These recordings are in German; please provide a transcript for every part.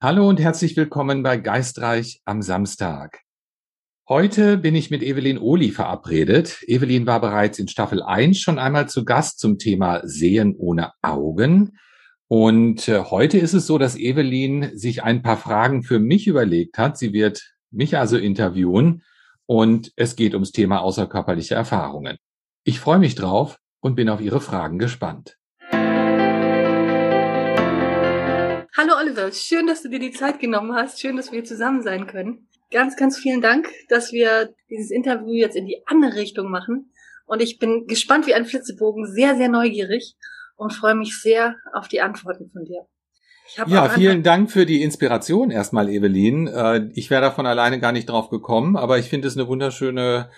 Hallo und herzlich willkommen bei Geistreich am Samstag. Heute bin ich mit Evelyn Ohli verabredet. Evelyn war bereits in Staffel 1 schon einmal zu Gast zum Thema Sehen ohne Augen. Und äh, heute ist es so, dass Evelyn sich ein paar Fragen für mich überlegt hat. Sie wird mich also interviewen und es geht ums Thema außerkörperliche Erfahrungen. Ich freue mich drauf und bin auf Ihre Fragen gespannt. Hallo Oliver, schön, dass du dir die Zeit genommen hast. Schön, dass wir zusammen sein können. Ganz, ganz vielen Dank, dass wir dieses Interview jetzt in die andere Richtung machen. Und ich bin gespannt wie ein Flitzebogen, sehr, sehr neugierig und freue mich sehr auf die Antworten von dir. Ja, vielen Dank für die Inspiration erstmal, Evelyn. Äh, ich wäre davon alleine gar nicht drauf gekommen, aber ich finde es eine wunderschöne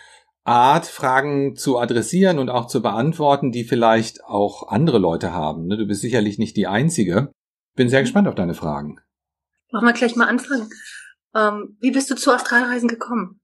Art, Fragen zu adressieren und auch zu beantworten, die vielleicht auch andere Leute haben. Ne? Du bist sicherlich nicht die Einzige. Bin sehr gespannt auf deine Fragen. Machen wir gleich mal anfangen. Ähm, wie bist du zu Astralreisen gekommen?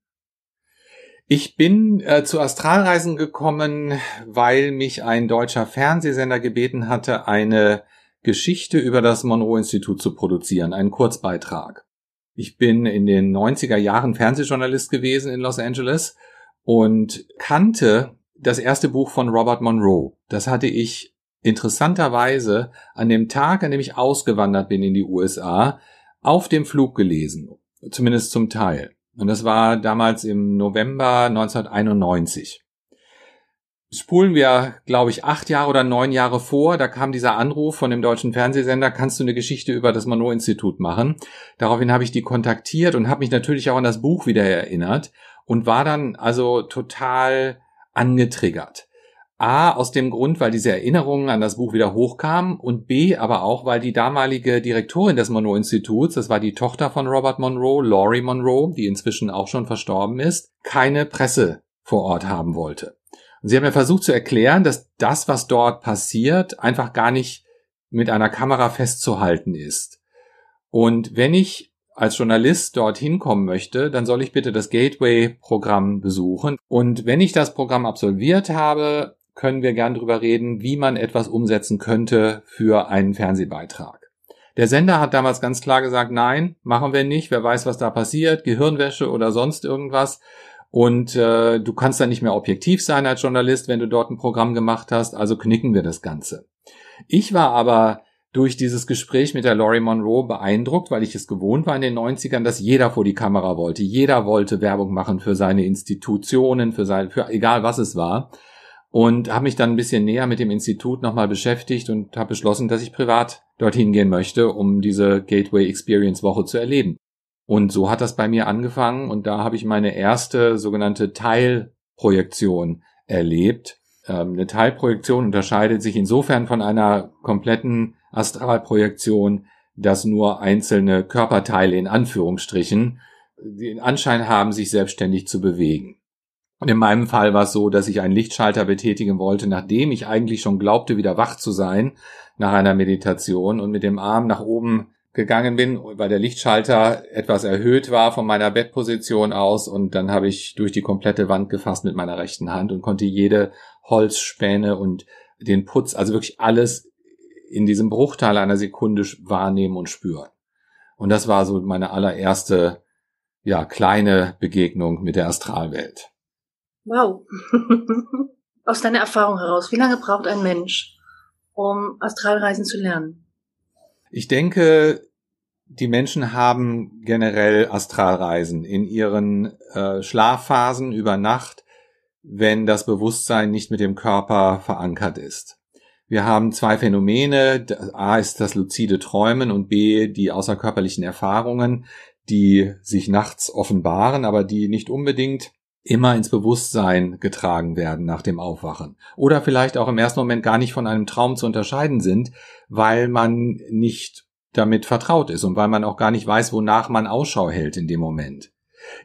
Ich bin äh, zu Astralreisen gekommen, weil mich ein deutscher Fernsehsender gebeten hatte, eine Geschichte über das Monroe-Institut zu produzieren, einen Kurzbeitrag. Ich bin in den 90er Jahren Fernsehjournalist gewesen in Los Angeles und kannte das erste Buch von Robert Monroe. Das hatte ich interessanterweise an dem Tag, an dem ich ausgewandert bin in die USA, auf dem Flug gelesen. Zumindest zum Teil. Und das war damals im November 1991. Spulen wir, glaube ich, acht Jahre oder neun Jahre vor, da kam dieser Anruf von dem deutschen Fernsehsender, kannst du eine Geschichte über das Monroe-Institut machen? Daraufhin habe ich die kontaktiert und habe mich natürlich auch an das Buch wieder erinnert und war dann also total angetriggert. A, aus dem Grund, weil diese Erinnerungen an das Buch wieder hochkamen und B, aber auch, weil die damalige Direktorin des Monroe-Instituts, das war die Tochter von Robert Monroe, Laurie Monroe, die inzwischen auch schon verstorben ist, keine Presse vor Ort haben wollte. Und sie haben mir versucht zu erklären, dass das, was dort passiert, einfach gar nicht mit einer Kamera festzuhalten ist. Und wenn ich als Journalist dorthin kommen möchte, dann soll ich bitte das Gateway-Programm besuchen. Und wenn ich das Programm absolviert habe, können wir gern drüber reden, wie man etwas umsetzen könnte für einen Fernsehbeitrag. Der Sender hat damals ganz klar gesagt, nein, machen wir nicht, wer weiß, was da passiert, Gehirnwäsche oder sonst irgendwas. Und äh, du kannst da nicht mehr objektiv sein als Journalist, wenn du dort ein Programm gemacht hast, also knicken wir das Ganze. Ich war aber durch dieses Gespräch mit der Laurie Monroe beeindruckt, weil ich es gewohnt war in den 90ern, dass jeder vor die Kamera wollte. Jeder wollte Werbung machen für seine Institutionen, für sein, für egal was es war und habe mich dann ein bisschen näher mit dem Institut nochmal beschäftigt und habe beschlossen, dass ich privat dorthin gehen möchte, um diese Gateway Experience Woche zu erleben. Und so hat das bei mir angefangen und da habe ich meine erste sogenannte Teilprojektion erlebt. Ähm, eine Teilprojektion unterscheidet sich insofern von einer kompletten Astralprojektion, dass nur einzelne Körperteile in Anführungsstrichen den Anschein haben, sich selbstständig zu bewegen. Und in meinem Fall war es so, dass ich einen Lichtschalter betätigen wollte, nachdem ich eigentlich schon glaubte, wieder wach zu sein nach einer Meditation und mit dem Arm nach oben gegangen bin, weil der Lichtschalter etwas erhöht war von meiner Bettposition aus und dann habe ich durch die komplette Wand gefasst mit meiner rechten Hand und konnte jede Holzspäne und den Putz, also wirklich alles in diesem Bruchteil einer Sekunde wahrnehmen und spüren. Und das war so meine allererste, ja, kleine Begegnung mit der Astralwelt. Wow. Aus deiner Erfahrung heraus, wie lange braucht ein Mensch, um Astralreisen zu lernen? Ich denke, die Menschen haben generell Astralreisen in ihren äh, Schlafphasen über Nacht, wenn das Bewusstsein nicht mit dem Körper verankert ist. Wir haben zwei Phänomene. A ist das luzide Träumen und B die außerkörperlichen Erfahrungen, die sich nachts offenbaren, aber die nicht unbedingt immer ins Bewusstsein getragen werden nach dem Aufwachen. Oder vielleicht auch im ersten Moment gar nicht von einem Traum zu unterscheiden sind, weil man nicht damit vertraut ist und weil man auch gar nicht weiß, wonach man Ausschau hält in dem Moment.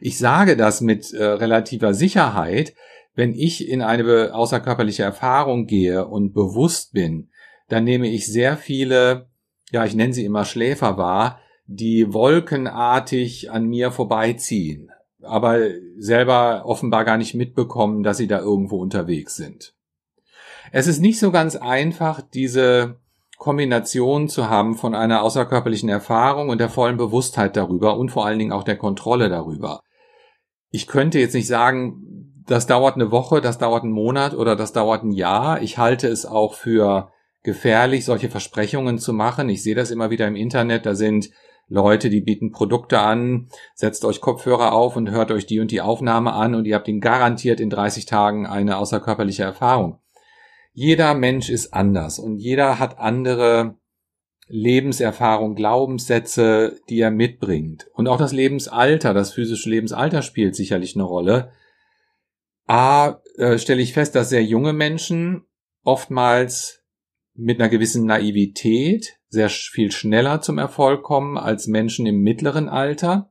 Ich sage das mit äh, relativer Sicherheit, wenn ich in eine außerkörperliche Erfahrung gehe und bewusst bin, dann nehme ich sehr viele, ja, ich nenne sie immer Schläfer wahr, die wolkenartig an mir vorbeiziehen aber selber offenbar gar nicht mitbekommen, dass sie da irgendwo unterwegs sind. Es ist nicht so ganz einfach, diese Kombination zu haben von einer außerkörperlichen Erfahrung und der vollen Bewusstheit darüber und vor allen Dingen auch der Kontrolle darüber. Ich könnte jetzt nicht sagen, das dauert eine Woche, das dauert einen Monat oder das dauert ein Jahr. Ich halte es auch für gefährlich, solche Versprechungen zu machen. Ich sehe das immer wieder im Internet. Da sind Leute, die bieten Produkte an, setzt euch Kopfhörer auf und hört euch die und die Aufnahme an und ihr habt ihn garantiert in 30 Tagen eine außerkörperliche Erfahrung. Jeder Mensch ist anders und jeder hat andere Lebenserfahrung, Glaubenssätze, die er mitbringt. Und auch das Lebensalter, das physische Lebensalter spielt sicherlich eine Rolle. A, äh, stelle ich fest, dass sehr junge Menschen oftmals mit einer gewissen Naivität sehr viel schneller zum Erfolg kommen als Menschen im mittleren Alter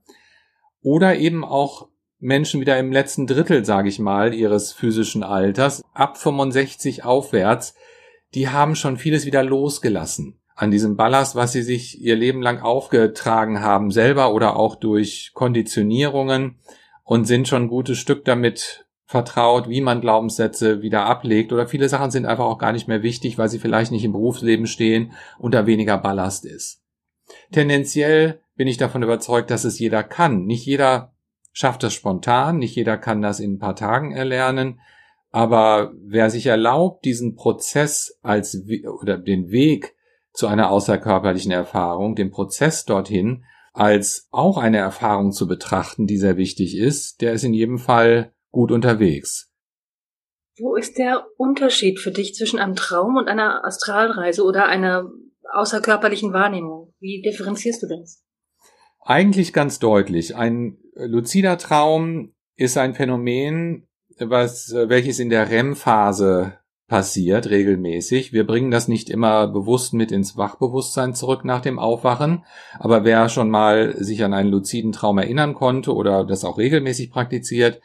oder eben auch Menschen wieder im letzten Drittel, sage ich mal, ihres physischen Alters, ab 65 aufwärts, die haben schon vieles wieder losgelassen an diesem Ballast, was sie sich ihr Leben lang aufgetragen haben, selber oder auch durch Konditionierungen und sind schon ein gutes Stück damit vertraut, wie man Glaubenssätze wieder ablegt oder viele Sachen sind einfach auch gar nicht mehr wichtig, weil sie vielleicht nicht im Berufsleben stehen und da weniger Ballast ist. Tendenziell bin ich davon überzeugt, dass es jeder kann. Nicht jeder schafft das spontan, nicht jeder kann das in ein paar Tagen erlernen, aber wer sich erlaubt, diesen Prozess als oder den Weg zu einer außerkörperlichen Erfahrung, den Prozess dorthin als auch eine Erfahrung zu betrachten, die sehr wichtig ist, der ist in jedem Fall gut unterwegs. Wo ist der Unterschied für dich zwischen einem Traum und einer Astralreise oder einer außerkörperlichen Wahrnehmung? Wie differenzierst du das? Eigentlich ganz deutlich. Ein luzider Traum ist ein Phänomen, was, welches in der REM-Phase passiert regelmäßig. Wir bringen das nicht immer bewusst mit ins Wachbewusstsein zurück nach dem Aufwachen, aber wer schon mal sich an einen luziden Traum erinnern konnte oder das auch regelmäßig praktiziert,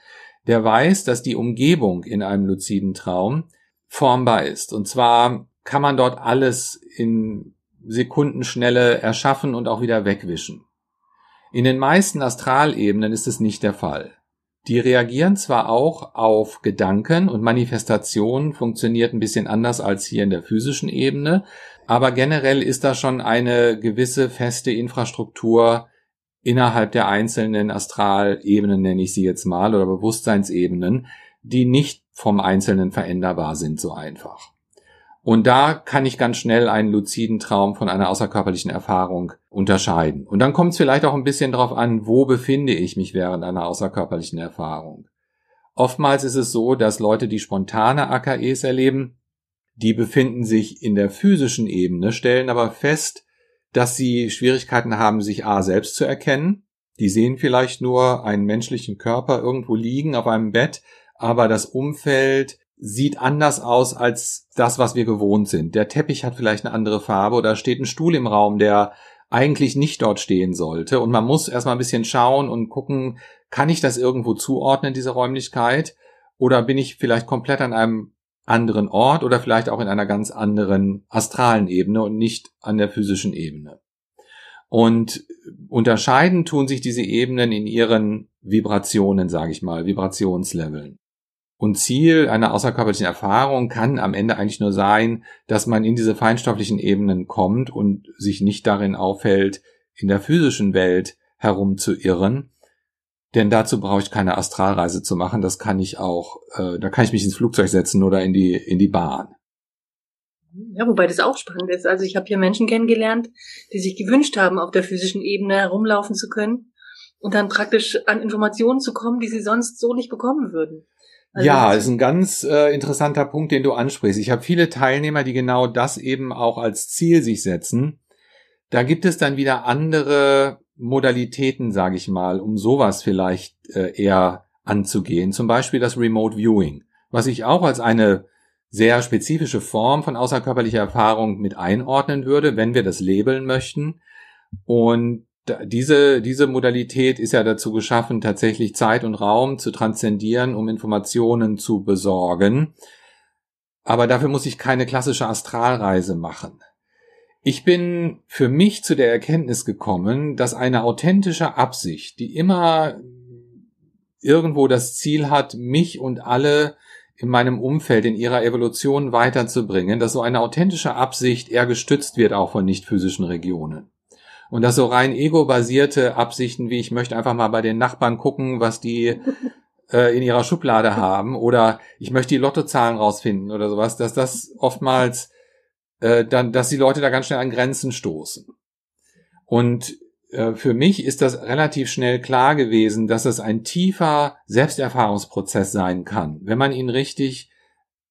der weiß, dass die Umgebung in einem luziden Traum formbar ist. Und zwar kann man dort alles in Sekundenschnelle erschaffen und auch wieder wegwischen. In den meisten Astralebenen ist es nicht der Fall. Die reagieren zwar auch auf Gedanken und Manifestation funktioniert ein bisschen anders als hier in der physischen Ebene, aber generell ist da schon eine gewisse feste Infrastruktur innerhalb der einzelnen Astralebenen, nenne ich sie jetzt mal, oder Bewusstseinsebenen, die nicht vom Einzelnen veränderbar sind so einfach. Und da kann ich ganz schnell einen luziden Traum von einer außerkörperlichen Erfahrung unterscheiden. Und dann kommt es vielleicht auch ein bisschen darauf an, wo befinde ich mich während einer außerkörperlichen Erfahrung. Oftmals ist es so, dass Leute, die spontane AKEs erleben, die befinden sich in der physischen Ebene, stellen aber fest, dass sie Schwierigkeiten haben, sich A selbst zu erkennen. Die sehen vielleicht nur einen menschlichen Körper irgendwo liegen auf einem Bett, aber das Umfeld sieht anders aus als das, was wir gewohnt sind. Der Teppich hat vielleicht eine andere Farbe oder steht ein Stuhl im Raum, der eigentlich nicht dort stehen sollte. Und man muss erstmal ein bisschen schauen und gucken, kann ich das irgendwo zuordnen, diese Räumlichkeit? Oder bin ich vielleicht komplett an einem anderen Ort oder vielleicht auch in einer ganz anderen astralen Ebene und nicht an der physischen Ebene. Und unterscheiden tun sich diese Ebenen in ihren Vibrationen, sage ich mal, Vibrationsleveln. Und Ziel einer außerkörperlichen Erfahrung kann am Ende eigentlich nur sein, dass man in diese feinstofflichen Ebenen kommt und sich nicht darin aufhält, in der physischen Welt herumzuirren, denn dazu brauche ich keine Astralreise zu machen. Das kann ich auch, äh, da kann ich mich ins Flugzeug setzen oder in die, in die Bahn. Ja, wobei das auch spannend ist. Also ich habe hier Menschen kennengelernt, die sich gewünscht haben, auf der physischen Ebene herumlaufen zu können und dann praktisch an Informationen zu kommen, die sie sonst so nicht bekommen würden. Also ja, ist ein ganz äh, interessanter Punkt, den du ansprichst. Ich habe viele Teilnehmer, die genau das eben auch als Ziel sich setzen. Da gibt es dann wieder andere Modalitäten, sage ich mal, um sowas vielleicht äh, eher anzugehen. Zum Beispiel das Remote Viewing, was ich auch als eine sehr spezifische Form von außerkörperlicher Erfahrung mit einordnen würde, wenn wir das labeln möchten. Und diese, diese Modalität ist ja dazu geschaffen, tatsächlich Zeit und Raum zu transzendieren, um Informationen zu besorgen. Aber dafür muss ich keine klassische Astralreise machen. Ich bin für mich zu der Erkenntnis gekommen, dass eine authentische Absicht, die immer irgendwo das Ziel hat, mich und alle in meinem Umfeld, in ihrer Evolution weiterzubringen, dass so eine authentische Absicht eher gestützt wird auch von nicht physischen Regionen. Und dass so rein ego-basierte Absichten, wie ich möchte einfach mal bei den Nachbarn gucken, was die äh, in ihrer Schublade haben oder ich möchte die Lottozahlen rausfinden oder sowas, dass das oftmals äh, dann, dass die Leute da ganz schnell an Grenzen stoßen. Und äh, für mich ist das relativ schnell klar gewesen, dass es ein tiefer Selbsterfahrungsprozess sein kann, wenn man ihn richtig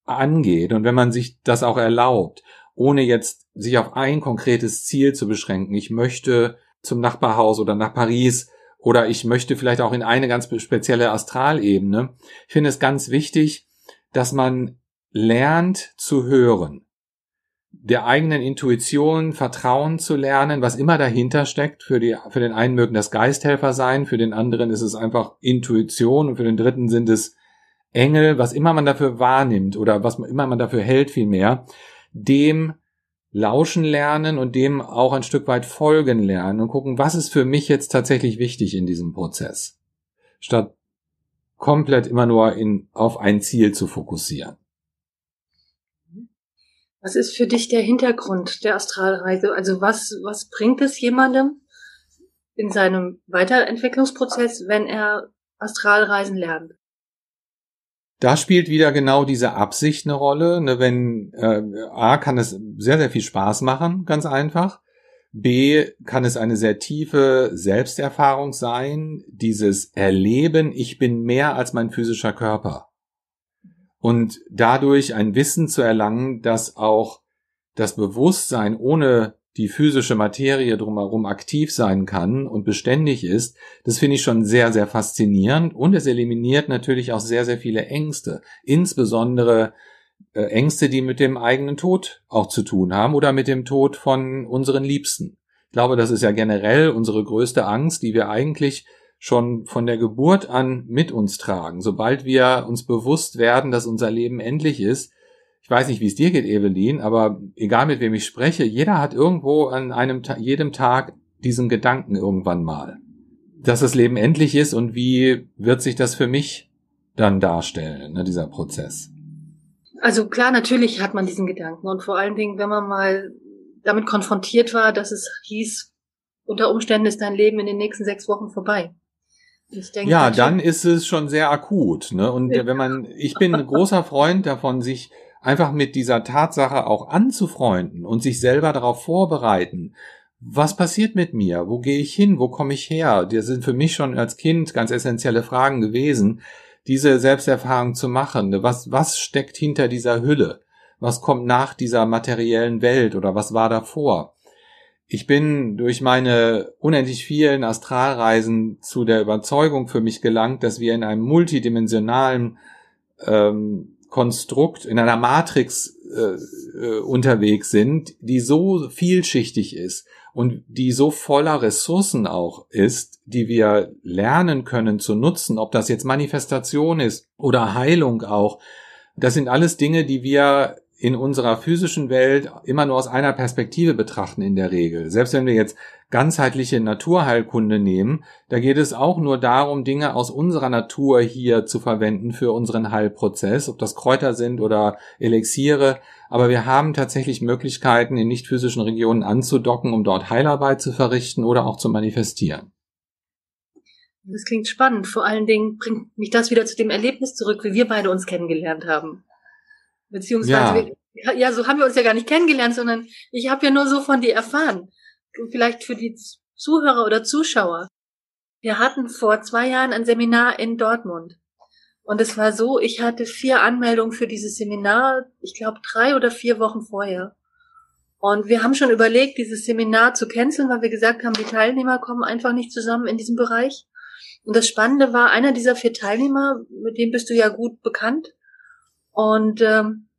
angeht und wenn man sich das auch erlaubt, ohne jetzt sich auf ein konkretes Ziel zu beschränken. Ich möchte zum Nachbarhaus oder nach Paris oder ich möchte vielleicht auch in eine ganz spezielle Astralebene. Ich finde es ganz wichtig, dass man lernt zu hören der eigenen Intuition vertrauen zu lernen, was immer dahinter steckt. Für, die, für den einen mögen das Geisthelfer sein, für den anderen ist es einfach Intuition und für den dritten sind es Engel, was immer man dafür wahrnimmt oder was immer man dafür hält vielmehr, dem lauschen lernen und dem auch ein Stück weit folgen lernen und gucken, was ist für mich jetzt tatsächlich wichtig in diesem Prozess, statt komplett immer nur in, auf ein Ziel zu fokussieren. Was ist für dich der Hintergrund der Astralreise? Also was, was bringt es jemandem in seinem Weiterentwicklungsprozess, wenn er Astralreisen lernt? Da spielt wieder genau diese Absicht eine Rolle. Ne, wenn äh, A kann es sehr, sehr viel Spaß machen, ganz einfach. B kann es eine sehr tiefe Selbsterfahrung sein, dieses Erleben, ich bin mehr als mein physischer Körper und dadurch ein Wissen zu erlangen, dass auch das Bewusstsein ohne die physische Materie drumherum aktiv sein kann und beständig ist, das finde ich schon sehr, sehr faszinierend und es eliminiert natürlich auch sehr, sehr viele Ängste, insbesondere äh, Ängste, die mit dem eigenen Tod auch zu tun haben oder mit dem Tod von unseren Liebsten. Ich glaube, das ist ja generell unsere größte Angst, die wir eigentlich schon von der Geburt an mit uns tragen. Sobald wir uns bewusst werden, dass unser Leben endlich ist, ich weiß nicht, wie es dir geht, Evelyn, aber egal mit wem ich spreche, jeder hat irgendwo an einem, jedem Tag diesen Gedanken irgendwann mal, dass das Leben endlich ist und wie wird sich das für mich dann darstellen, ne, dieser Prozess. Also klar, natürlich hat man diesen Gedanken und vor allen Dingen, wenn man mal damit konfrontiert war, dass es hieß, unter Umständen ist dein Leben in den nächsten sechs Wochen vorbei. Denke, ja, dann ist es schon sehr akut. Ne? Und wenn man, ich bin ein großer Freund davon, sich einfach mit dieser Tatsache auch anzufreunden und sich selber darauf vorbereiten. Was passiert mit mir? Wo gehe ich hin? Wo komme ich her? Das sind für mich schon als Kind ganz essentielle Fragen gewesen, diese Selbsterfahrung zu machen. Was, was steckt hinter dieser Hülle? Was kommt nach dieser materiellen Welt oder was war davor? Ich bin durch meine unendlich vielen Astralreisen zu der Überzeugung für mich gelangt, dass wir in einem multidimensionalen ähm, Konstrukt, in einer Matrix äh, äh, unterwegs sind, die so vielschichtig ist und die so voller Ressourcen auch ist, die wir lernen können zu nutzen, ob das jetzt Manifestation ist oder Heilung auch. Das sind alles Dinge, die wir in unserer physischen Welt immer nur aus einer Perspektive betrachten in der Regel. Selbst wenn wir jetzt ganzheitliche Naturheilkunde nehmen, da geht es auch nur darum, Dinge aus unserer Natur hier zu verwenden für unseren Heilprozess, ob das Kräuter sind oder Elixiere. Aber wir haben tatsächlich Möglichkeiten, in nicht physischen Regionen anzudocken, um dort Heilarbeit zu verrichten oder auch zu manifestieren. Das klingt spannend. Vor allen Dingen bringt mich das wieder zu dem Erlebnis zurück, wie wir beide uns kennengelernt haben. Beziehungsweise, ja. Wir, ja, so haben wir uns ja gar nicht kennengelernt, sondern ich habe ja nur so von dir erfahren. Vielleicht für die Zuhörer oder Zuschauer. Wir hatten vor zwei Jahren ein Seminar in Dortmund. Und es war so, ich hatte vier Anmeldungen für dieses Seminar, ich glaube drei oder vier Wochen vorher. Und wir haben schon überlegt, dieses Seminar zu canceln, weil wir gesagt haben, die Teilnehmer kommen einfach nicht zusammen in diesem Bereich. Und das Spannende war, einer dieser vier Teilnehmer, mit dem bist du ja gut bekannt, und ähm,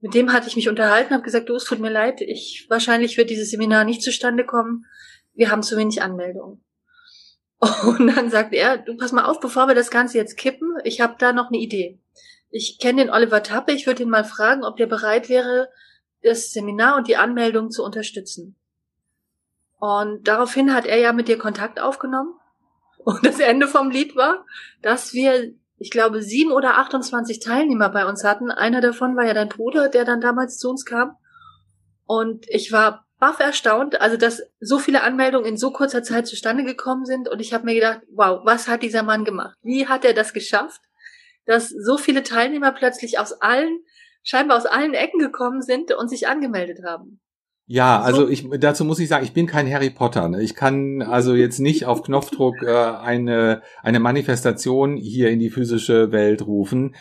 mit dem hatte ich mich unterhalten, habe gesagt, du, es tut mir leid, ich wahrscheinlich wird dieses Seminar nicht zustande kommen. Wir haben zu wenig Anmeldungen. Und dann sagt er, du pass mal auf, bevor wir das Ganze jetzt kippen, ich habe da noch eine Idee. Ich kenne den Oliver Tappe, ich würde ihn mal fragen, ob der bereit wäre, das Seminar und die Anmeldung zu unterstützen. Und daraufhin hat er ja mit dir Kontakt aufgenommen. Und das Ende vom Lied war, dass wir ich glaube, sieben oder 28 Teilnehmer bei uns hatten. Einer davon war ja dein Bruder, der dann damals zu uns kam. Und ich war baff erstaunt, also dass so viele Anmeldungen in so kurzer Zeit zustande gekommen sind. Und ich habe mir gedacht, wow, was hat dieser Mann gemacht? Wie hat er das geschafft, dass so viele Teilnehmer plötzlich aus allen, scheinbar aus allen Ecken gekommen sind und sich angemeldet haben? Ja, also ich dazu muss ich sagen, ich bin kein Harry Potter. Ne? Ich kann also jetzt nicht auf Knopfdruck äh, eine eine Manifestation hier in die physische Welt rufen.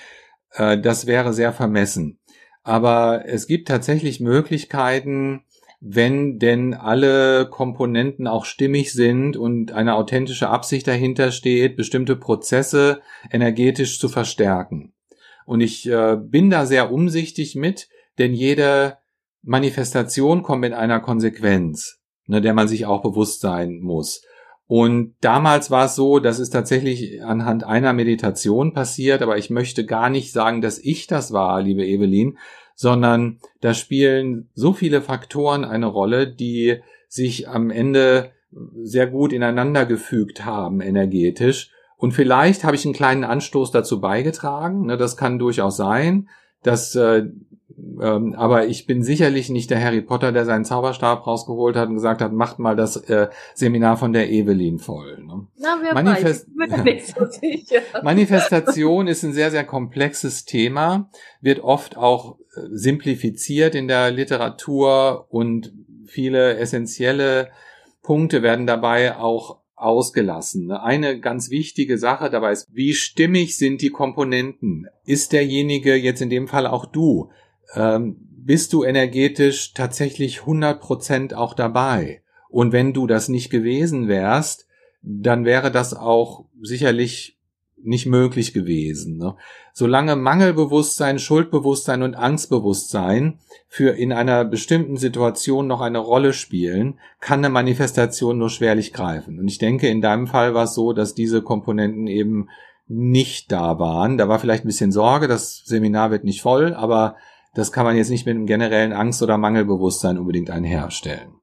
Äh, das wäre sehr vermessen. Aber es gibt tatsächlich Möglichkeiten, wenn denn alle Komponenten auch stimmig sind und eine authentische Absicht dahinter steht, bestimmte Prozesse energetisch zu verstärken. Und ich äh, bin da sehr umsichtig mit, denn jede Manifestation kommt mit einer Konsequenz, ne, der man sich auch bewusst sein muss. Und damals war es so, das ist tatsächlich anhand einer Meditation passiert, aber ich möchte gar nicht sagen, dass ich das war, liebe Evelyn, sondern da spielen so viele Faktoren eine Rolle, die sich am Ende sehr gut ineinander gefügt haben energetisch. Und vielleicht habe ich einen kleinen Anstoß dazu beigetragen. Ne, das kann durchaus sein, dass äh, ähm, aber ich bin sicherlich nicht der Harry Potter, der seinen Zauberstab rausgeholt hat und gesagt hat, macht mal das äh, Seminar von der Evelyn voll. Ne? Na, wer Manifest weiß, nicht so sicher. Manifestation ist ein sehr, sehr komplexes Thema, wird oft auch äh, simplifiziert in der Literatur und viele essentielle Punkte werden dabei auch ausgelassen. Eine ganz wichtige Sache dabei ist, wie stimmig sind die Komponenten? Ist derjenige jetzt in dem Fall auch du? Ähm, bist du energetisch tatsächlich 100% auch dabei. Und wenn du das nicht gewesen wärst, dann wäre das auch sicherlich nicht möglich gewesen. Ne? Solange Mangelbewusstsein, Schuldbewusstsein und Angstbewusstsein für in einer bestimmten Situation noch eine Rolle spielen, kann eine Manifestation nur schwerlich greifen. Und ich denke, in deinem Fall war es so, dass diese Komponenten eben nicht da waren. Da war vielleicht ein bisschen Sorge, das Seminar wird nicht voll, aber das kann man jetzt nicht mit einem generellen Angst- oder Mangelbewusstsein unbedingt einherstellen.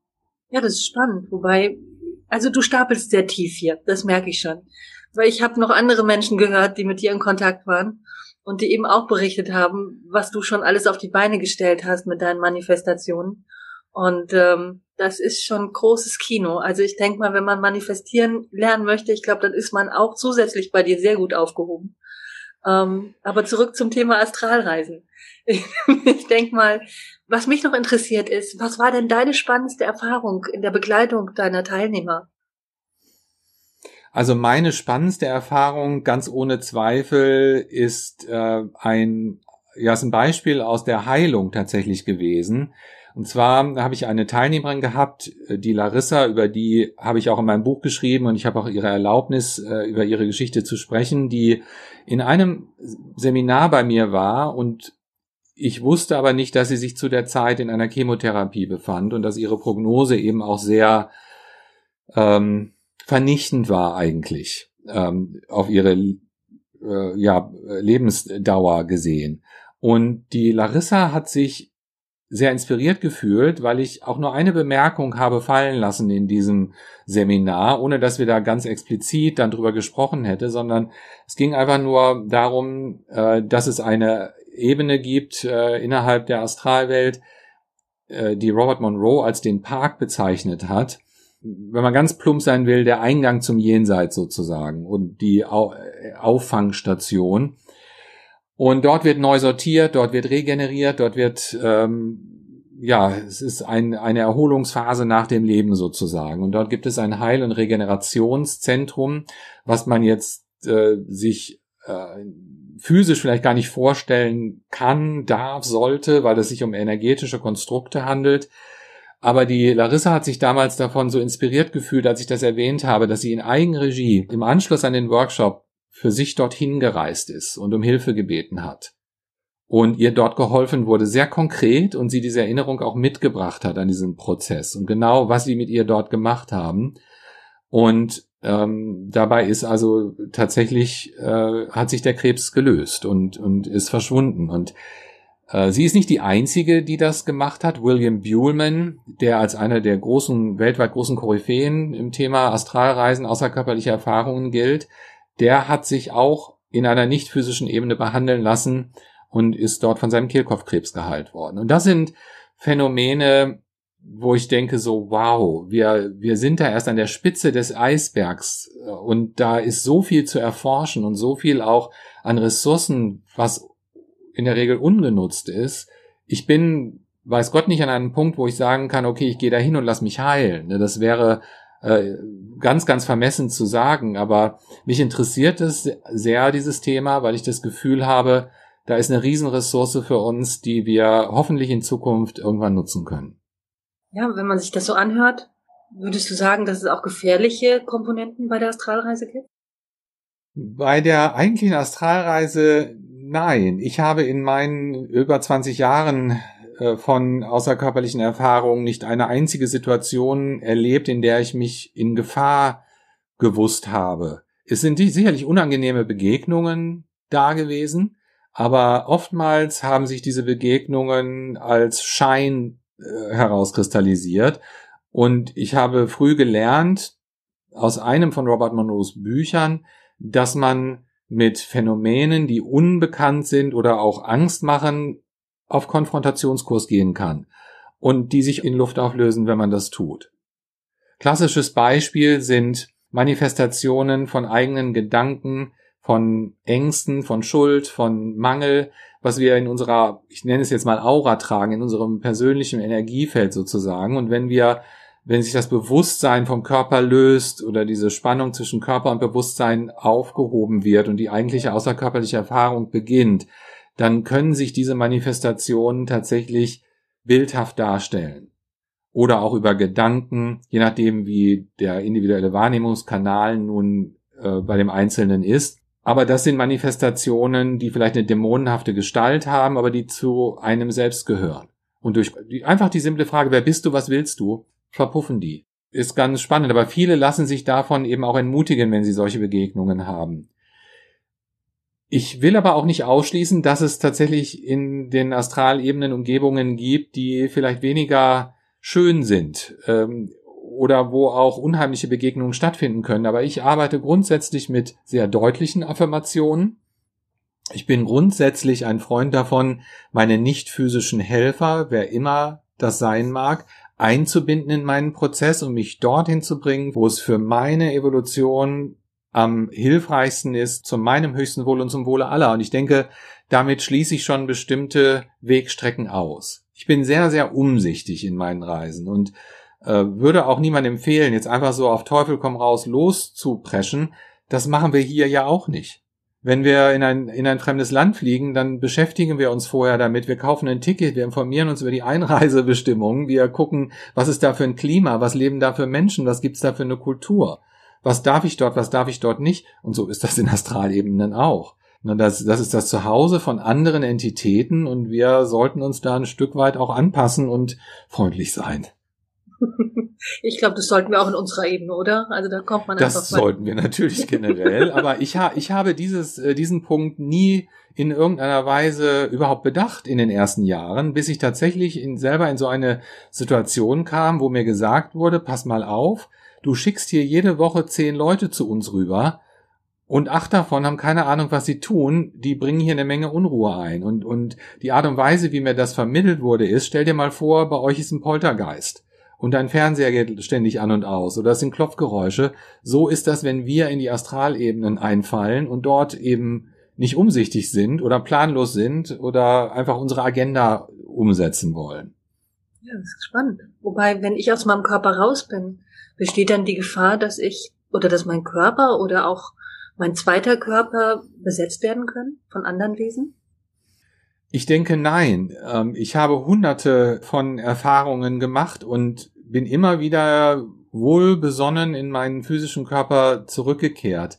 Ja, das ist spannend. Wobei, also du stapelst sehr tief hier, das merke ich schon. Weil ich habe noch andere Menschen gehört, die mit dir in Kontakt waren und die eben auch berichtet haben, was du schon alles auf die Beine gestellt hast mit deinen Manifestationen. Und ähm, das ist schon großes Kino. Also ich denke mal, wenn man manifestieren lernen möchte, ich glaube, dann ist man auch zusätzlich bei dir sehr gut aufgehoben. Ähm, aber zurück zum Thema Astralreisen. Ich, denke mal, was mich noch interessiert ist, was war denn deine spannendste Erfahrung in der Begleitung deiner Teilnehmer? Also meine spannendste Erfahrung, ganz ohne Zweifel, ist äh, ein, ja, ist ein Beispiel aus der Heilung tatsächlich gewesen. Und zwar habe ich eine Teilnehmerin gehabt, äh, die Larissa, über die habe ich auch in meinem Buch geschrieben und ich habe auch ihre Erlaubnis, äh, über ihre Geschichte zu sprechen, die in einem Seminar bei mir war und ich wusste aber nicht, dass sie sich zu der Zeit in einer Chemotherapie befand und dass ihre Prognose eben auch sehr ähm, vernichtend war eigentlich ähm, auf ihre äh, ja, Lebensdauer gesehen. Und die Larissa hat sich sehr inspiriert gefühlt, weil ich auch nur eine Bemerkung habe fallen lassen in diesem Seminar, ohne dass wir da ganz explizit dann drüber gesprochen hätte, sondern es ging einfach nur darum, äh, dass es eine Ebene gibt äh, innerhalb der Astralwelt, äh, die Robert Monroe als den Park bezeichnet hat. Wenn man ganz plump sein will, der Eingang zum Jenseits sozusagen und die Au Auffangstation. Und dort wird neu sortiert, dort wird regeneriert, dort wird, ähm, ja, es ist ein, eine Erholungsphase nach dem Leben sozusagen. Und dort gibt es ein Heil- und Regenerationszentrum, was man jetzt äh, sich äh, physisch vielleicht gar nicht vorstellen kann, darf, sollte, weil es sich um energetische Konstrukte handelt. Aber die Larissa hat sich damals davon so inspiriert gefühlt, als ich das erwähnt habe, dass sie in Eigenregie im Anschluss an den Workshop für sich dorthin gereist ist und um Hilfe gebeten hat. Und ihr dort geholfen wurde, sehr konkret, und sie diese Erinnerung auch mitgebracht hat an diesem Prozess und genau, was sie mit ihr dort gemacht haben. Und ähm, dabei ist also tatsächlich, äh, hat sich der Krebs gelöst und, und ist verschwunden. Und äh, sie ist nicht die einzige, die das gemacht hat. William Buhlman, der als einer der großen, weltweit großen Koryphäen im Thema Astralreisen, außerkörperliche Erfahrungen gilt, der hat sich auch in einer nicht physischen Ebene behandeln lassen und ist dort von seinem Kehlkopfkrebs geheilt worden. Und das sind Phänomene, wo ich denke so, wow, wir, wir sind da erst an der Spitze des Eisbergs und da ist so viel zu erforschen und so viel auch an Ressourcen, was in der Regel ungenutzt ist. Ich bin, weiß Gott nicht an einem Punkt, wo ich sagen kann, okay, ich gehe da hin und lass mich heilen. Das wäre äh, ganz, ganz vermessen zu sagen, aber mich interessiert es sehr, dieses Thema, weil ich das Gefühl habe, da ist eine Riesenressource für uns, die wir hoffentlich in Zukunft irgendwann nutzen können. Ja, wenn man sich das so anhört, würdest du sagen, dass es auch gefährliche Komponenten bei der Astralreise gibt? Bei der eigentlichen Astralreise nein. Ich habe in meinen über 20 Jahren äh, von außerkörperlichen Erfahrungen nicht eine einzige Situation erlebt, in der ich mich in Gefahr gewusst habe. Es sind sicherlich unangenehme Begegnungen da gewesen, aber oftmals haben sich diese Begegnungen als Schein äh, herauskristallisiert. Und ich habe früh gelernt aus einem von Robert Monroes Büchern, dass man mit Phänomenen, die unbekannt sind oder auch Angst machen, auf Konfrontationskurs gehen kann und die sich in Luft auflösen, wenn man das tut. Klassisches Beispiel sind Manifestationen von eigenen Gedanken, von Ängsten, von Schuld, von Mangel, was wir in unserer, ich nenne es jetzt mal Aura tragen, in unserem persönlichen Energiefeld sozusagen. Und wenn wir, wenn sich das Bewusstsein vom Körper löst oder diese Spannung zwischen Körper und Bewusstsein aufgehoben wird und die eigentliche außerkörperliche Erfahrung beginnt, dann können sich diese Manifestationen tatsächlich bildhaft darstellen. Oder auch über Gedanken, je nachdem, wie der individuelle Wahrnehmungskanal nun äh, bei dem Einzelnen ist. Aber das sind Manifestationen, die vielleicht eine dämonenhafte Gestalt haben, aber die zu einem selbst gehören. Und durch die, einfach die simple Frage, wer bist du, was willst du, verpuffen die. Ist ganz spannend, aber viele lassen sich davon eben auch entmutigen, wenn sie solche Begegnungen haben. Ich will aber auch nicht ausschließen, dass es tatsächlich in den Astralebenen Umgebungen gibt, die vielleicht weniger schön sind ähm, oder wo auch unheimliche Begegnungen stattfinden können. Aber ich arbeite grundsätzlich mit sehr deutlichen Affirmationen. Ich bin grundsätzlich ein Freund davon, meine nicht physischen Helfer, wer immer das sein mag, einzubinden in meinen Prozess und mich dorthin zu bringen, wo es für meine Evolution am hilfreichsten ist, zu meinem höchsten Wohl und zum Wohle aller. Und ich denke, damit schließe ich schon bestimmte Wegstrecken aus. Ich bin sehr, sehr umsichtig in meinen Reisen und äh, würde auch niemandem empfehlen, jetzt einfach so auf Teufel komm raus loszupreschen. Das machen wir hier ja auch nicht. Wenn wir in ein, in ein fremdes Land fliegen, dann beschäftigen wir uns vorher damit. Wir kaufen ein Ticket, wir informieren uns über die Einreisebestimmungen, wir gucken, was ist da für ein Klima, was leben da für Menschen, was gibt's da für eine Kultur was darf ich dort, was darf ich dort nicht. Und so ist das in Astralebenen auch. Das, das ist das Zuhause von anderen Entitäten und wir sollten uns da ein Stück weit auch anpassen und freundlich sein. Ich glaube, das sollten wir auch in unserer Ebene, oder? Also da kommt man das einfach. Das sollten wir natürlich generell, aber ich, ha ich habe dieses, äh, diesen Punkt nie in irgendeiner Weise überhaupt bedacht in den ersten Jahren, bis ich tatsächlich in, selber in so eine Situation kam, wo mir gesagt wurde, pass mal auf, du schickst hier jede Woche zehn Leute zu uns rüber und acht davon haben keine Ahnung, was sie tun, die bringen hier eine Menge Unruhe ein. Und, und die Art und Weise, wie mir das vermittelt wurde, ist, stell dir mal vor, bei euch ist ein Poltergeist und dein Fernseher geht ständig an und aus oder es sind Klopfgeräusche. So ist das, wenn wir in die Astralebenen einfallen und dort eben nicht umsichtig sind oder planlos sind oder einfach unsere Agenda umsetzen wollen. Ja, das ist spannend. Wobei, wenn ich aus meinem Körper raus bin, besteht dann die Gefahr, dass ich oder dass mein Körper oder auch mein zweiter Körper besetzt werden können von anderen Wesen? Ich denke nein. Ähm, ich habe hunderte von Erfahrungen gemacht und bin immer wieder wohlbesonnen in meinen physischen Körper zurückgekehrt.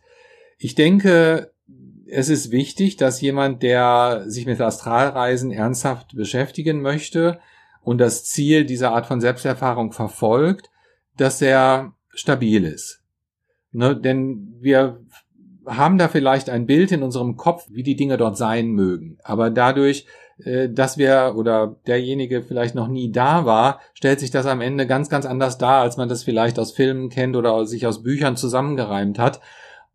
Ich denke, es ist wichtig, dass jemand, der sich mit Astralreisen ernsthaft beschäftigen möchte und das Ziel dieser Art von Selbsterfahrung verfolgt, dass er stabil ist. Ne, denn wir haben da vielleicht ein Bild in unserem Kopf, wie die Dinge dort sein mögen. Aber dadurch, äh, dass wir oder derjenige vielleicht noch nie da war, stellt sich das am Ende ganz, ganz anders dar, als man das vielleicht aus Filmen kennt oder sich aus Büchern zusammengereimt hat.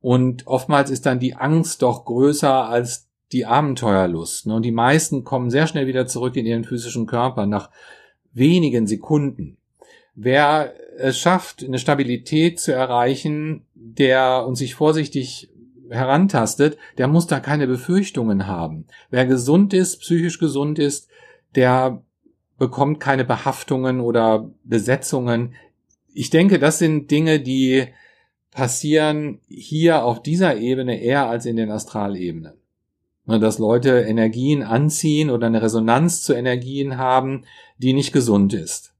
Und oftmals ist dann die Angst doch größer als die Abenteuerlust. Ne? Und die meisten kommen sehr schnell wieder zurück in ihren physischen Körper nach wenigen Sekunden. Wer es schafft, eine Stabilität zu erreichen, der und sich vorsichtig herantastet, der muss da keine Befürchtungen haben. Wer gesund ist, psychisch gesund ist, der bekommt keine Behaftungen oder Besetzungen. Ich denke, das sind Dinge, die passieren hier auf dieser Ebene eher als in den Astralebenen. Ne, dass Leute Energien anziehen oder eine Resonanz zu Energien haben, die nicht gesund ist.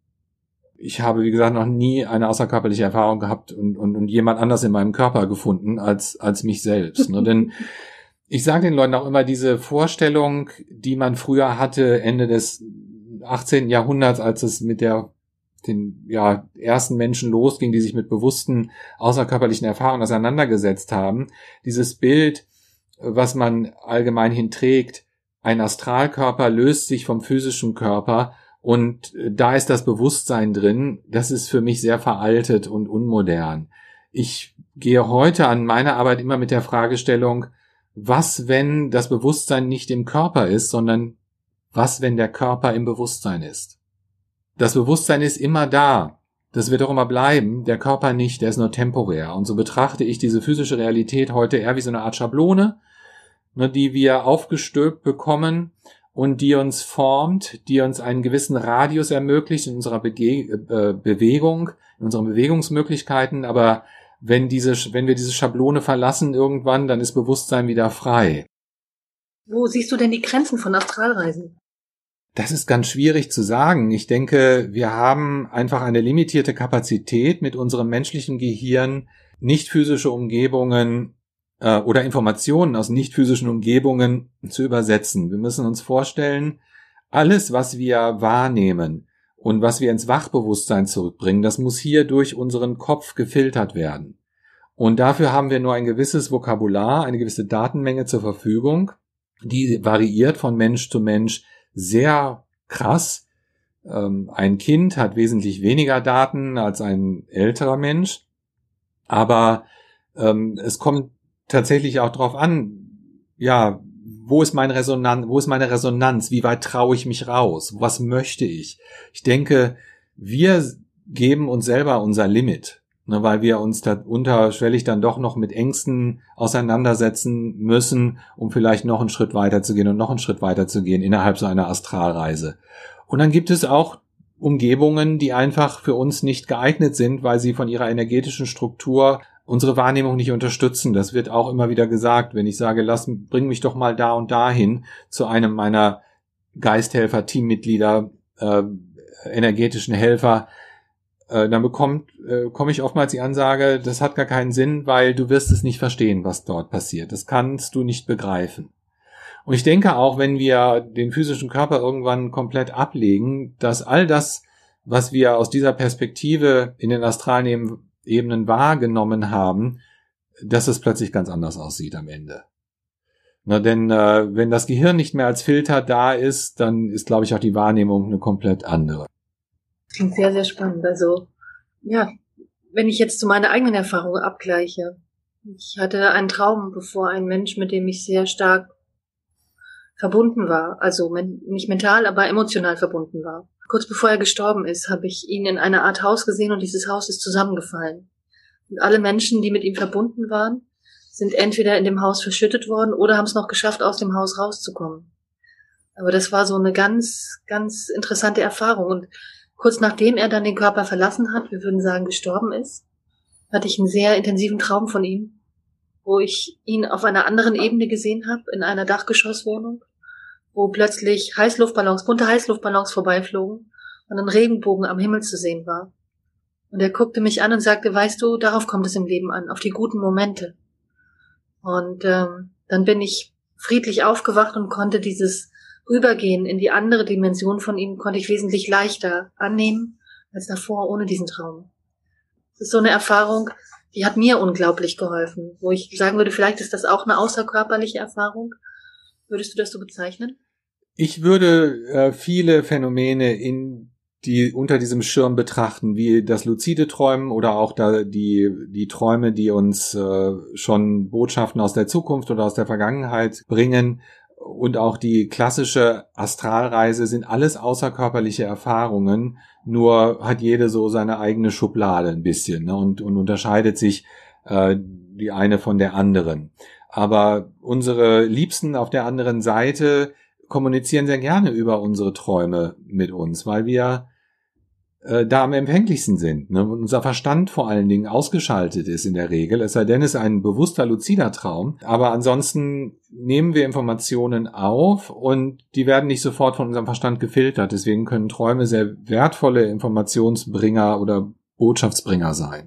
Ich habe, wie gesagt, noch nie eine außerkörperliche Erfahrung gehabt und, und, und jemand anders in meinem Körper gefunden als, als mich selbst. Ne? Denn ich sage den Leuten auch immer diese Vorstellung, die man früher hatte, Ende des 18. Jahrhunderts, als es mit der den ja, ersten Menschen losging, die sich mit bewussten außerkörperlichen Erfahrungen auseinandergesetzt haben. Dieses Bild, was man allgemein hinträgt, ein Astralkörper löst sich vom physischen Körper und da ist das Bewusstsein drin. Das ist für mich sehr veraltet und unmodern. Ich gehe heute an meine Arbeit immer mit der Fragestellung, was, wenn das Bewusstsein nicht im Körper ist, sondern was, wenn der Körper im Bewusstsein ist? Das Bewusstsein ist immer da. Das wird auch immer bleiben. Der Körper nicht, der ist nur temporär. Und so betrachte ich diese physische Realität heute eher wie so eine Art Schablone, ne, die wir aufgestülpt bekommen und die uns formt, die uns einen gewissen Radius ermöglicht in unserer Bege äh, Bewegung, in unseren Bewegungsmöglichkeiten. Aber wenn diese, wenn wir diese Schablone verlassen irgendwann, dann ist Bewusstsein wieder frei. Wo siehst du denn die Grenzen von Astralreisen? Das ist ganz schwierig zu sagen. Ich denke, wir haben einfach eine limitierte Kapazität mit unserem menschlichen Gehirn, nicht physische Umgebungen äh, oder Informationen aus nicht physischen Umgebungen zu übersetzen. Wir müssen uns vorstellen, alles, was wir wahrnehmen und was wir ins Wachbewusstsein zurückbringen, das muss hier durch unseren Kopf gefiltert werden. Und dafür haben wir nur ein gewisses Vokabular, eine gewisse Datenmenge zur Verfügung die variiert von Mensch zu Mensch sehr krass. Ähm, ein Kind hat wesentlich weniger Daten als ein älterer Mensch, aber ähm, es kommt tatsächlich auch darauf an, ja, wo ist meine Resonanz, wo ist meine Resonanz, wie weit traue ich mich raus, was möchte ich? Ich denke, wir geben uns selber unser Limit ne, weil wir uns da unterschwellig dann doch noch mit Ängsten auseinandersetzen müssen, um vielleicht noch einen Schritt weiter zu gehen und noch einen Schritt weiter zu gehen innerhalb so einer Astralreise. Und dann gibt es auch Umgebungen, die einfach für uns nicht geeignet sind, weil sie von ihrer energetischen Struktur unsere Wahrnehmung nicht unterstützen. Das wird auch immer wieder gesagt, wenn ich sage, lass, bring mich doch mal da und dahin zu einem meiner Geisthelfer, Teammitglieder, äh, energetischen Helfer, äh, dann bekommt, äh, komme ich oftmals die Ansage, das hat gar keinen Sinn, weil du wirst es nicht verstehen, was dort passiert. Das kannst du nicht begreifen. Und ich denke auch, wenn wir den physischen Körper irgendwann komplett ablegen, dass all das, was wir aus dieser Perspektive in den astralen Ebenen wahrgenommen haben, dass es plötzlich ganz anders aussieht am Ende. Na, denn äh, wenn das Gehirn nicht mehr als Filter da ist, dann ist, glaube ich, auch die Wahrnehmung eine komplett andere. Klingt sehr, sehr spannend. Also, ja, wenn ich jetzt zu meiner eigenen Erfahrung abgleiche. Ich hatte einen Traum, bevor ein Mensch, mit dem ich sehr stark verbunden war. Also nicht mental, aber emotional verbunden war. Kurz bevor er gestorben ist, habe ich ihn in einer Art Haus gesehen und dieses Haus ist zusammengefallen. Und alle Menschen, die mit ihm verbunden waren, sind entweder in dem Haus verschüttet worden oder haben es noch geschafft, aus dem Haus rauszukommen. Aber das war so eine ganz, ganz interessante Erfahrung. Und Kurz nachdem er dann den Körper verlassen hat, wir würden sagen gestorben ist, hatte ich einen sehr intensiven Traum von ihm, wo ich ihn auf einer anderen Ebene gesehen habe, in einer Dachgeschosswohnung, wo plötzlich Heißluftballons, bunte Heißluftballons vorbeiflogen und ein Regenbogen am Himmel zu sehen war. Und er guckte mich an und sagte, weißt du, darauf kommt es im Leben an, auf die guten Momente. Und ähm, dann bin ich friedlich aufgewacht und konnte dieses Rübergehen in die andere Dimension von ihm konnte ich wesentlich leichter annehmen als davor ohne diesen Traum. Das ist so eine Erfahrung, die hat mir unglaublich geholfen, wo ich sagen würde, vielleicht ist das auch eine außerkörperliche Erfahrung. Würdest du das so bezeichnen? Ich würde äh, viele Phänomene in die unter diesem Schirm betrachten, wie das luzide Träumen oder auch da die, die Träume, die uns äh, schon Botschaften aus der Zukunft oder aus der Vergangenheit bringen und auch die klassische Astralreise sind alles außerkörperliche Erfahrungen, nur hat jede so seine eigene Schublade ein bisschen ne, und, und unterscheidet sich äh, die eine von der anderen. Aber unsere Liebsten auf der anderen Seite kommunizieren sehr gerne über unsere Träume mit uns, weil wir äh, da am empfänglichsten sind. Ne? Unser Verstand vor allen Dingen ausgeschaltet ist in der Regel, es sei denn, es ist ein bewusster, luzider Traum. Aber ansonsten nehmen wir Informationen auf und die werden nicht sofort von unserem Verstand gefiltert. Deswegen können Träume sehr wertvolle Informationsbringer oder Botschaftsbringer sein.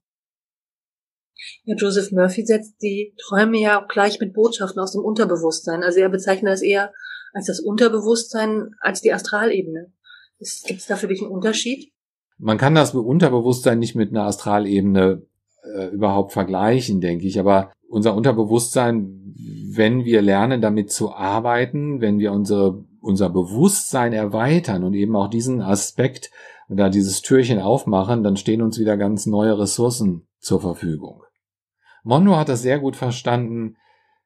Ja, Joseph Murphy setzt die Träume ja auch gleich mit Botschaften aus dem Unterbewusstsein. Also er bezeichnet das eher als das Unterbewusstsein als die Astralebene. Gibt es da für dich einen Unterschied? Man kann das Unterbewusstsein nicht mit einer Astralebene äh, überhaupt vergleichen, denke ich. Aber unser Unterbewusstsein, wenn wir lernen, damit zu arbeiten, wenn wir unsere, unser Bewusstsein erweitern und eben auch diesen Aspekt, da dieses Türchen aufmachen, dann stehen uns wieder ganz neue Ressourcen zur Verfügung. Mondo hat das sehr gut verstanden,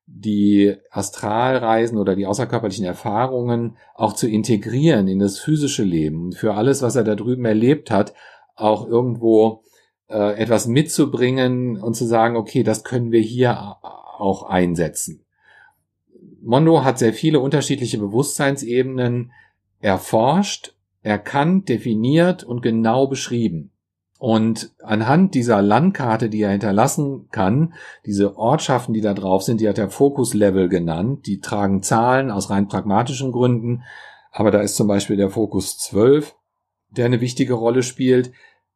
die Astralreisen oder die außerkörperlichen Erfahrungen auch zu integrieren in das physische Leben für alles, was er da drüben erlebt hat, auch irgendwo äh, etwas mitzubringen und zu sagen, okay, das können wir hier auch einsetzen. Mondo hat sehr viele unterschiedliche Bewusstseinsebenen erforscht, erkannt, definiert und genau beschrieben. Und anhand dieser Landkarte, die er hinterlassen kann, diese Ortschaften, die da drauf sind, die hat er Fokus-Level genannt. Die tragen Zahlen aus rein pragmatischen Gründen. Aber da ist zum Beispiel der Fokus 12, der eine wichtige Rolle spielt,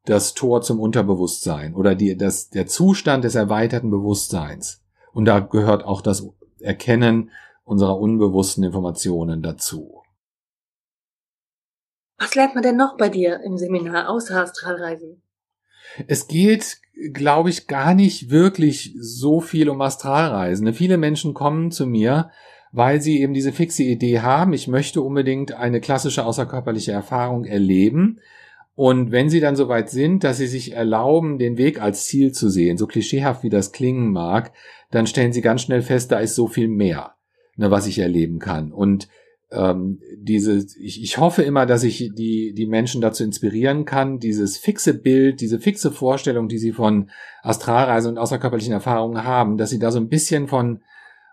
das Tor zum Unterbewusstsein oder die, das, der Zustand des erweiterten Bewusstseins. Und da gehört auch das Erkennen unserer unbewussten Informationen dazu. Was lernt man denn noch bei dir im Seminar außer Astralreisen? Es geht, glaube ich, gar nicht wirklich so viel um Astralreisen. Viele Menschen kommen zu mir, weil sie eben diese fixe Idee haben, ich möchte unbedingt eine klassische außerkörperliche Erfahrung erleben. Und wenn sie dann soweit sind, dass sie sich erlauben, den Weg als Ziel zu sehen, so klischeehaft wie das klingen mag, dann stellen sie ganz schnell fest, da ist so viel mehr, ne, was ich erleben kann. Und ähm, diese, ich, ich hoffe immer, dass ich die, die Menschen dazu inspirieren kann, dieses fixe Bild, diese fixe Vorstellung, die sie von Astralreise und außerkörperlichen Erfahrungen haben, dass sie da so ein bisschen von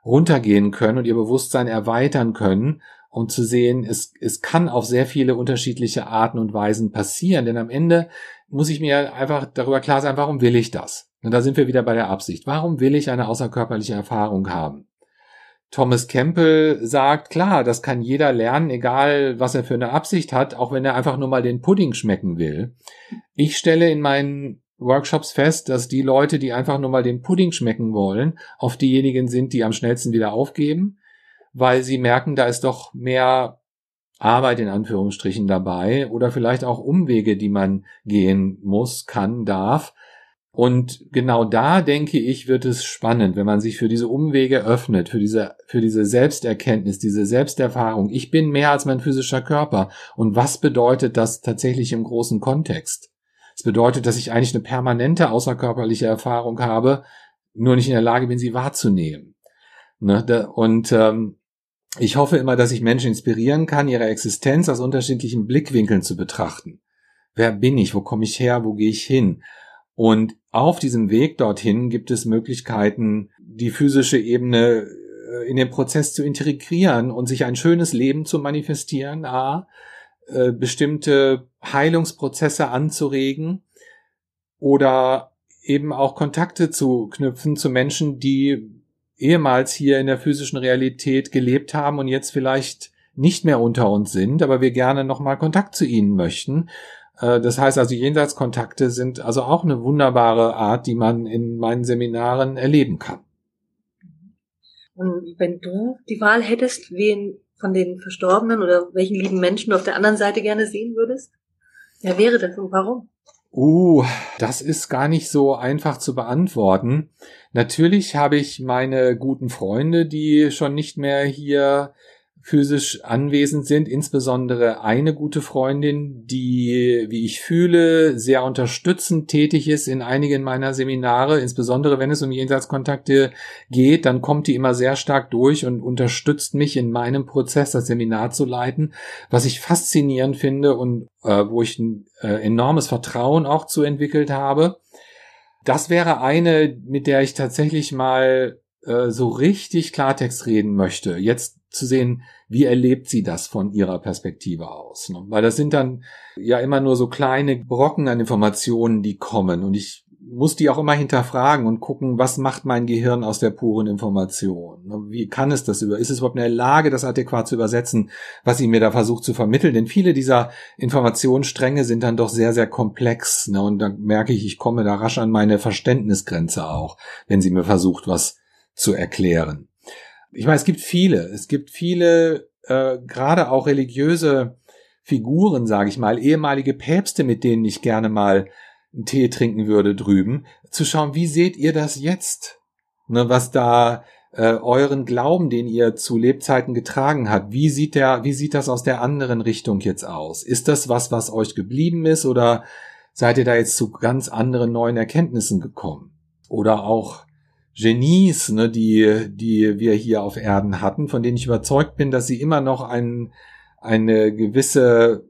runtergehen können und ihr Bewusstsein erweitern können, um zu sehen, es, es kann auf sehr viele unterschiedliche Arten und Weisen passieren, denn am Ende muss ich mir einfach darüber klar sein, warum will ich das? Und da sind wir wieder bei der Absicht. Warum will ich eine außerkörperliche Erfahrung haben? Thomas Campbell sagt, klar, das kann jeder lernen, egal was er für eine Absicht hat, auch wenn er einfach nur mal den Pudding schmecken will. Ich stelle in meinen Workshops fest, dass die Leute, die einfach nur mal den Pudding schmecken wollen, oft diejenigen sind, die am schnellsten wieder aufgeben, weil sie merken, da ist doch mehr Arbeit in Anführungsstrichen dabei oder vielleicht auch Umwege, die man gehen muss, kann, darf, und genau da denke ich, wird es spannend, wenn man sich für diese Umwege öffnet, für diese, für diese Selbsterkenntnis, diese Selbsterfahrung. Ich bin mehr als mein physischer Körper. Und was bedeutet das tatsächlich im großen Kontext? Es bedeutet, dass ich eigentlich eine permanente außerkörperliche Erfahrung habe, nur nicht in der Lage bin, sie wahrzunehmen. Ne? Und ähm, ich hoffe immer, dass ich Menschen inspirieren kann, ihre Existenz aus unterschiedlichen Blickwinkeln zu betrachten. Wer bin ich? Wo komme ich her? Wo gehe ich hin? Und auf diesem Weg dorthin gibt es Möglichkeiten, die physische Ebene äh, in den Prozess zu integrieren und sich ein schönes Leben zu manifestieren, a, äh, bestimmte Heilungsprozesse anzuregen oder eben auch Kontakte zu knüpfen zu Menschen, die ehemals hier in der physischen Realität gelebt haben und jetzt vielleicht nicht mehr unter uns sind, aber wir gerne nochmal Kontakt zu ihnen möchten das heißt also, Jenseitskontakte sind also auch eine wunderbare Art, die man in meinen Seminaren erleben kann. Und wenn du die Wahl hättest, wen von den Verstorbenen oder welchen lieben Menschen du auf der anderen Seite gerne sehen würdest, wer wäre das und warum? Uh, das ist gar nicht so einfach zu beantworten. Natürlich habe ich meine guten Freunde, die schon nicht mehr hier physisch anwesend sind, insbesondere eine gute Freundin, die, wie ich fühle, sehr unterstützend tätig ist in einigen meiner Seminare, insbesondere wenn es um Jenseitskontakte geht, dann kommt die immer sehr stark durch und unterstützt mich in meinem Prozess, das Seminar zu leiten, was ich faszinierend finde und äh, wo ich ein äh, enormes Vertrauen auch zu entwickelt habe. Das wäre eine, mit der ich tatsächlich mal äh, so richtig Klartext reden möchte. Jetzt zu sehen, wie erlebt sie das von ihrer Perspektive aus? Ne? Weil das sind dann ja immer nur so kleine Brocken an Informationen, die kommen. Und ich muss die auch immer hinterfragen und gucken, was macht mein Gehirn aus der puren Information? Ne? Wie kann es das über? Ist es überhaupt in der Lage, das adäquat zu übersetzen, was sie mir da versucht zu vermitteln? Denn viele dieser Informationsstränge sind dann doch sehr, sehr komplex. Ne? Und dann merke ich, ich komme da rasch an meine Verständnisgrenze auch, wenn sie mir versucht, was zu erklären. Ich meine, es gibt viele, es gibt viele, äh, gerade auch religiöse Figuren, sage ich mal, ehemalige Päpste, mit denen ich gerne mal einen Tee trinken würde drüben, zu schauen, wie seht ihr das jetzt? Ne, was da äh, euren Glauben, den ihr zu Lebzeiten getragen habt, wie sieht der, wie sieht das aus der anderen Richtung jetzt aus? Ist das was, was euch geblieben ist oder seid ihr da jetzt zu ganz anderen neuen Erkenntnissen gekommen? Oder auch Genies, ne, die, die wir hier auf Erden hatten, von denen ich überzeugt bin, dass sie immer noch ein, eine gewisse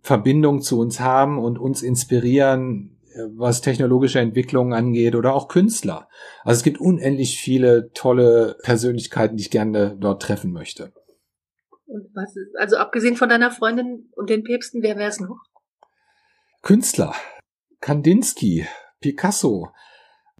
Verbindung zu uns haben und uns inspirieren, was technologische Entwicklungen angeht oder auch Künstler. Also es gibt unendlich viele tolle Persönlichkeiten, die ich gerne dort treffen möchte. Und was ist, also abgesehen von deiner Freundin und den Päpsten, wer wäre es noch? Künstler. Kandinsky, Picasso,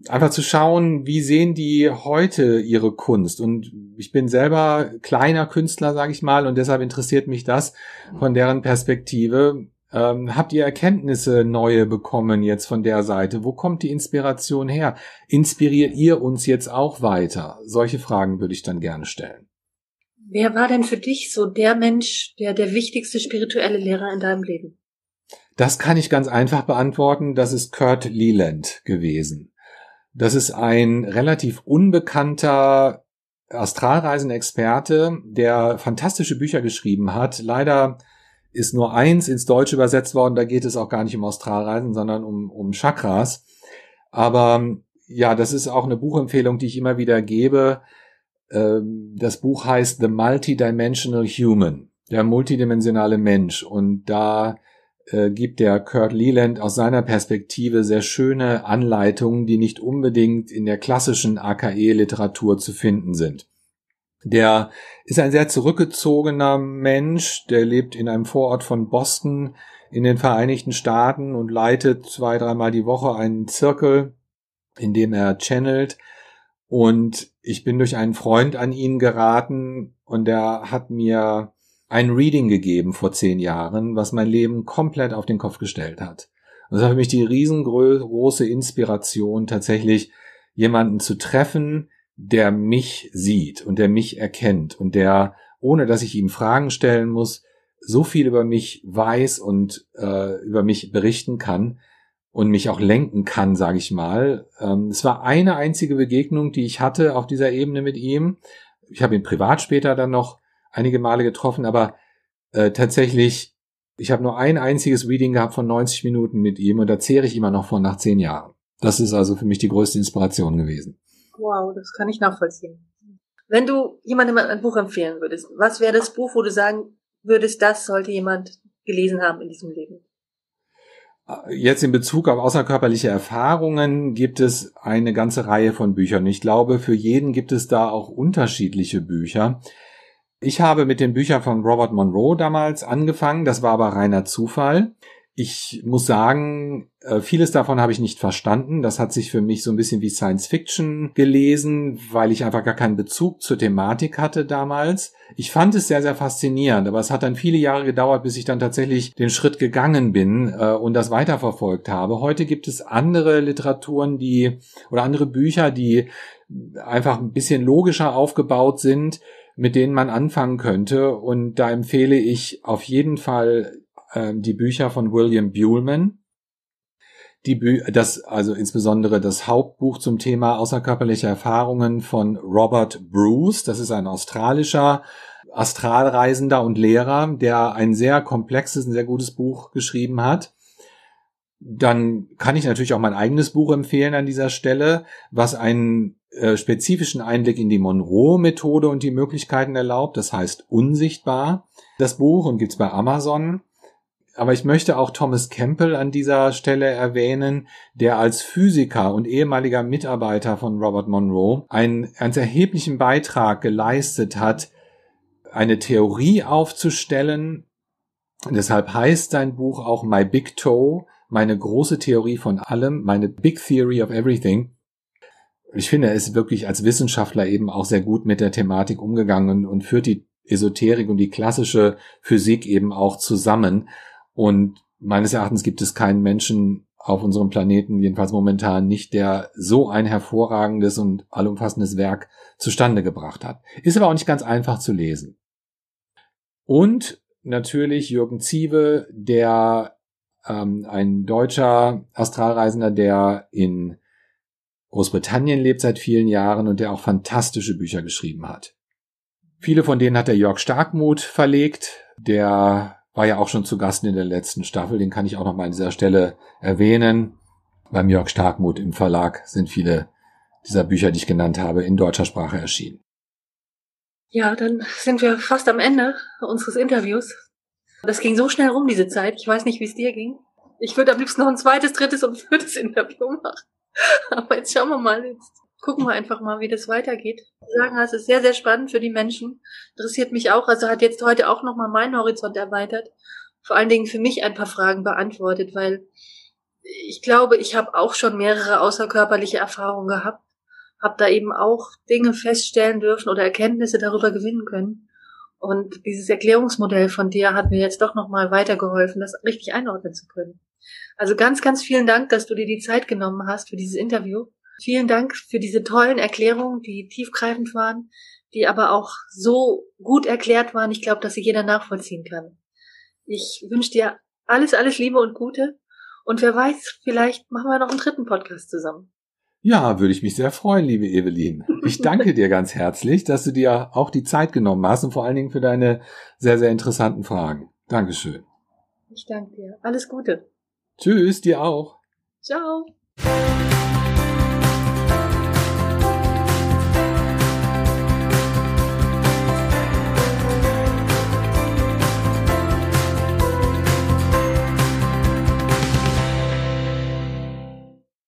einfach zu schauen, wie sehen die heute ihre Kunst. Und ich bin selber kleiner Künstler, sage ich mal, und deshalb interessiert mich das von deren Perspektive. Ähm, habt ihr Erkenntnisse neue bekommen jetzt von der Seite? Wo kommt die Inspiration her? Inspiriert ihr uns jetzt auch weiter? Solche Fragen würde ich dann gerne stellen. Wer war denn für dich so der Mensch, der der wichtigste spirituelle Lehrer in deinem Leben? Das kann ich ganz einfach beantworten. Das ist Kurt Leland gewesen. Das ist ein relativ unbekannter Astralreisenexperte, der fantastische Bücher geschrieben hat. Leider ist nur eins ins Deutsche übersetzt worden. Da geht es auch gar nicht um Astralreisen, sondern um, um Chakras. Aber ja, das ist auch eine Buchempfehlung, die ich immer wieder gebe. Ähm, das Buch heißt The Multidimensional Human, der multidimensionale Mensch. Und da äh, gibt der Kurt Leland aus seiner Perspektive sehr schöne Anleitungen, die nicht unbedingt in der klassischen AKE-Literatur zu finden sind. Der ist ein sehr zurückgezogener Mensch, der lebt in einem Vorort von Boston in den Vereinigten Staaten und leitet zwei, dreimal die Woche einen Zirkel, in dem er channelt. Und ich bin durch einen Freund an ihn geraten und der hat mir ein Reading gegeben vor zehn Jahren, was mein Leben komplett auf den Kopf gestellt hat. Und das war für mich die riesengroße Inspiration, tatsächlich jemanden zu treffen, der mich sieht und der mich erkennt und der, ohne dass ich ihm Fragen stellen muss, so viel über mich weiß und äh, über mich berichten kann und mich auch lenken kann, sage ich mal. Ähm, es war eine einzige Begegnung, die ich hatte auf dieser Ebene mit ihm. Ich habe ihn privat später dann noch einige Male getroffen, aber äh, tatsächlich, ich habe nur ein einziges Reading gehabt von 90 Minuten mit ihm und da zehre ich immer noch von nach zehn Jahren. Das ist also für mich die größte Inspiration gewesen. Wow, das kann ich nachvollziehen. Wenn du jemandem ein Buch empfehlen würdest, was wäre das Buch, wo du sagen würdest, das sollte jemand gelesen haben in diesem Leben? Jetzt in Bezug auf außerkörperliche Erfahrungen gibt es eine ganze Reihe von Büchern. Ich glaube, für jeden gibt es da auch unterschiedliche Bücher. Ich habe mit den Büchern von Robert Monroe damals angefangen, das war aber reiner Zufall. Ich muss sagen, äh, vieles davon habe ich nicht verstanden. Das hat sich für mich so ein bisschen wie Science Fiction gelesen, weil ich einfach gar keinen Bezug zur Thematik hatte damals. Ich fand es sehr, sehr faszinierend, aber es hat dann viele Jahre gedauert, bis ich dann tatsächlich den Schritt gegangen bin äh, und das weiterverfolgt habe. Heute gibt es andere Literaturen, die oder andere Bücher, die einfach ein bisschen logischer aufgebaut sind mit denen man anfangen könnte. Und da empfehle ich auf jeden Fall äh, die Bücher von William Buhlman. Die Bü das, also insbesondere das Hauptbuch zum Thema außerkörperliche Erfahrungen von Robert Bruce. Das ist ein australischer Astralreisender und Lehrer, der ein sehr komplexes, ein sehr gutes Buch geschrieben hat. Dann kann ich natürlich auch mein eigenes Buch empfehlen an dieser Stelle, was einen äh, spezifischen Einblick in die Monroe-Methode und die Möglichkeiten erlaubt. Das heißt unsichtbar. Das Buch und gibt's bei Amazon. Aber ich möchte auch Thomas Campbell an dieser Stelle erwähnen, der als Physiker und ehemaliger Mitarbeiter von Robert Monroe einen ganz erheblichen Beitrag geleistet hat, eine Theorie aufzustellen. Deshalb heißt sein Buch auch My Big Toe, meine große Theorie von allem, meine Big Theory of Everything. Ich finde, er ist wirklich als Wissenschaftler eben auch sehr gut mit der Thematik umgegangen und führt die Esoterik und die klassische Physik eben auch zusammen. Und meines Erachtens gibt es keinen Menschen auf unserem Planeten, jedenfalls momentan nicht, der so ein hervorragendes und allumfassendes Werk zustande gebracht hat. Ist aber auch nicht ganz einfach zu lesen. Und natürlich Jürgen Ziewe, der ähm, ein deutscher Astralreisender, der in Großbritannien lebt seit vielen Jahren und der auch fantastische Bücher geschrieben hat. Viele von denen hat der Jörg Starkmuth verlegt, der war ja auch schon zu Gast in der letzten Staffel, den kann ich auch noch mal an dieser Stelle erwähnen. Beim Jörg Starkmuth im Verlag sind viele dieser Bücher, die ich genannt habe, in deutscher Sprache erschienen. Ja, dann sind wir fast am Ende unseres Interviews. Das ging so schnell rum, diese Zeit. Ich weiß nicht, wie es dir ging. Ich würde am liebsten noch ein zweites, drittes und viertes Interview machen. Aber jetzt schauen wir mal. Jetzt gucken wir einfach mal, wie das weitergeht. Ich sagen, es ist sehr, sehr spannend für die Menschen. Interessiert mich auch. Also hat jetzt heute auch nochmal meinen Horizont erweitert. Vor allen Dingen für mich ein paar Fragen beantwortet, weil ich glaube, ich habe auch schon mehrere außerkörperliche Erfahrungen gehabt. Habe da eben auch Dinge feststellen dürfen oder Erkenntnisse darüber gewinnen können. Und dieses Erklärungsmodell von dir hat mir jetzt doch nochmal weitergeholfen, das richtig einordnen zu können. Also ganz, ganz vielen Dank, dass du dir die Zeit genommen hast für dieses Interview. Vielen Dank für diese tollen Erklärungen, die tiefgreifend waren, die aber auch so gut erklärt waren. Ich glaube, dass sie jeder nachvollziehen kann. Ich wünsche dir alles, alles Liebe und Gute. Und wer weiß, vielleicht machen wir noch einen dritten Podcast zusammen. Ja, würde ich mich sehr freuen, liebe Evelyn. Ich danke dir ganz herzlich, dass du dir auch die Zeit genommen hast und vor allen Dingen für deine sehr, sehr interessanten Fragen. Dankeschön. Ich danke dir. Alles Gute. Tschüss, dir auch. Ciao.